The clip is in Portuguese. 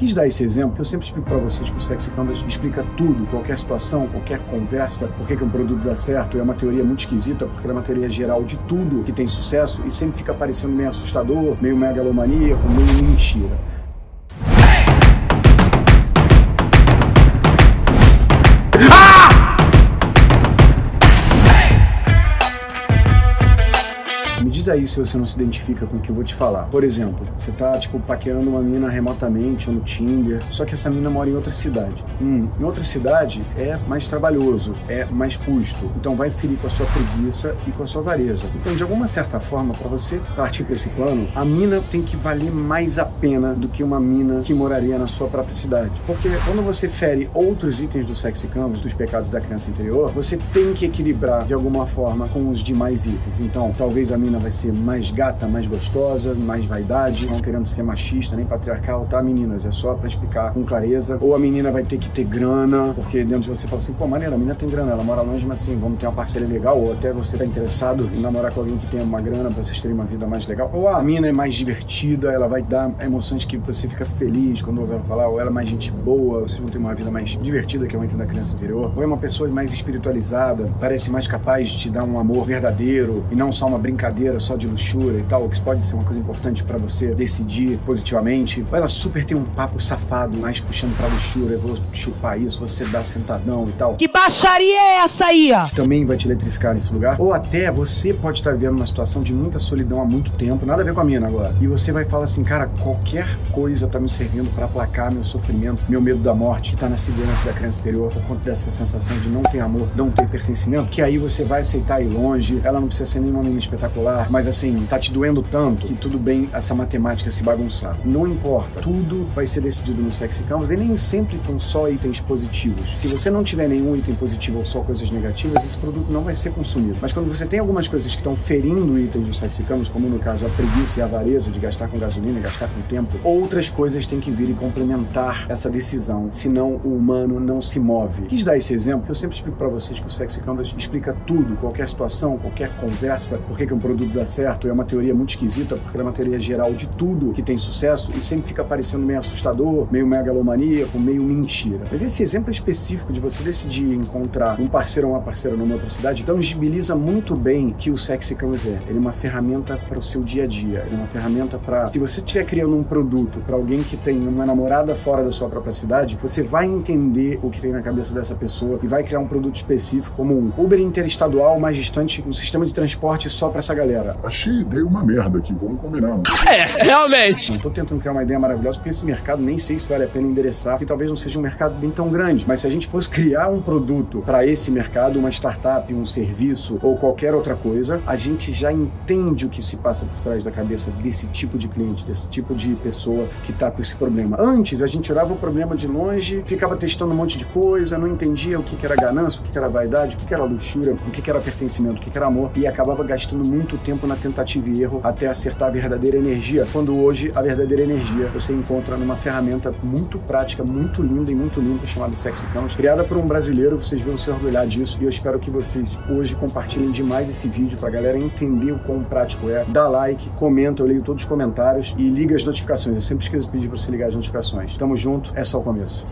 Quis dar esse exemplo, eu sempre explico para vocês que o Sexy Canvas explica tudo, qualquer situação, qualquer conversa, por que, um produto dá certo. É uma teoria muito esquisita, porque é uma teoria geral de tudo que tem sucesso e sempre fica parecendo meio assustador, meio megalomaníaco, meio mentira. Aí se você não se identifica com o que eu vou te falar. Por exemplo, você tá, tipo, paquerando uma mina remotamente ou no Tinder, só que essa mina mora em outra cidade. Hum, em outra cidade é mais trabalhoso, é mais custo. Então vai ferir com a sua preguiça e com a sua avareza. Então, de alguma certa forma, para você partir para esse plano, a mina tem que valer mais a pena do que uma mina que moraria na sua própria cidade. Porque quando você fere outros itens do sexy canvas, dos pecados da criança interior, você tem que equilibrar de alguma forma com os demais itens. Então, talvez a mina vai vai ser mais gata, mais gostosa, mais vaidade, não querendo ser machista nem patriarcal, tá, meninas? É só para explicar com clareza. Ou a menina vai ter que ter grana, porque dentro de você fala assim, pô, maneira, a menina tem grana, ela mora longe, mas assim, vamos ter uma parceria legal, ou até você tá interessado em namorar com alguém que tenha uma grana pra vocês terem uma vida mais legal. Ou a menina é mais divertida, ela vai dar emoções que você fica feliz quando ouve ela falar, ou ela é mais gente boa, vocês vão ter uma vida mais divertida, que o item da criança interior. Ou é uma pessoa mais espiritualizada, parece mais capaz de te dar um amor verdadeiro e não só uma brincadeira só de luxúria e tal, que pode ser uma coisa importante para você decidir positivamente. Ou ela super tem um papo safado, mais puxando pra luxúria, eu vou chupar isso, você dá sentadão e tal. Que baixaria é essa aí? Também vai te eletrificar nesse lugar. Ou até você pode estar vivendo uma situação de muita solidão há muito tempo, nada a ver com a mina agora. E você vai falar assim, cara, qualquer coisa tá me servindo para aplacar meu sofrimento, meu medo da morte, que tá na segurança da criança interior, por conta dessa sensação de não ter amor, não ter pertencimento, que aí você vai aceitar ir longe, ela não precisa ser nenhuma menina espetacular, mas assim, assim, tá te doendo tanto que tudo bem essa matemática se bagunçar. Não importa. Tudo vai ser decidido no Sexy Canvas e nem sempre com só itens positivos. Se você não tiver nenhum item positivo ou só coisas negativas, esse produto não vai ser consumido. Mas quando você tem algumas coisas que estão ferindo itens do Sexy Canvas, como no caso a preguiça e a avareza de gastar com gasolina, gastar com tempo, outras coisas têm que vir e complementar essa decisão. Senão o humano não se move. Quis dar esse exemplo, eu sempre explico para vocês que o Sexy Canvas explica tudo, qualquer situação, qualquer conversa, por que um produto dá certo é uma teoria muito esquisita, porque é uma teoria geral de tudo que tem sucesso e sempre fica parecendo meio assustador, meio megalomaníaco, meio mentira. Mas esse exemplo específico de você decidir encontrar um parceiro ou uma parceira numa outra cidade tangibiliza muito bem que o Sexy Canvas é. Ele é uma ferramenta para o seu dia a dia, ele é uma ferramenta para. Se você estiver criando um produto para alguém que tem uma namorada fora da sua própria cidade, você vai entender o que tem na cabeça dessa pessoa e vai criar um produto específico, como um Uber interestadual mais distante, um sistema de transporte só para essa galera. Achei achei ideia uma merda aqui, vamos combinar. Né? É, realmente. Não tô tentando criar uma ideia maravilhosa, porque esse mercado nem sei se vale a pena endereçar, que talvez não seja um mercado bem tão grande. Mas se a gente fosse criar um produto para esse mercado, uma startup, um serviço ou qualquer outra coisa, a gente já entende o que se passa por trás da cabeça desse tipo de cliente, desse tipo de pessoa que tá com esse problema. Antes, a gente olhava o problema de longe, ficava testando um monte de coisa, não entendia o que, era ganância, o que, era vaidade, o que, era luxúria, o que, era pertencimento, o que, era amor, e acabava gastando muito tempo na tentativa e erro até acertar a verdadeira energia, quando hoje a verdadeira energia você encontra numa ferramenta muito prática, muito linda e muito limpa chamada Sexy Canvas, criada por um brasileiro, vocês vão se orgulhar disso e eu espero que vocês hoje compartilhem demais esse vídeo pra galera entender o quão prático é. Dá like, comenta, eu leio todos os comentários e liga as notificações. Eu sempre esqueço de pedir pra você ligar as notificações. Tamo junto, é só o começo.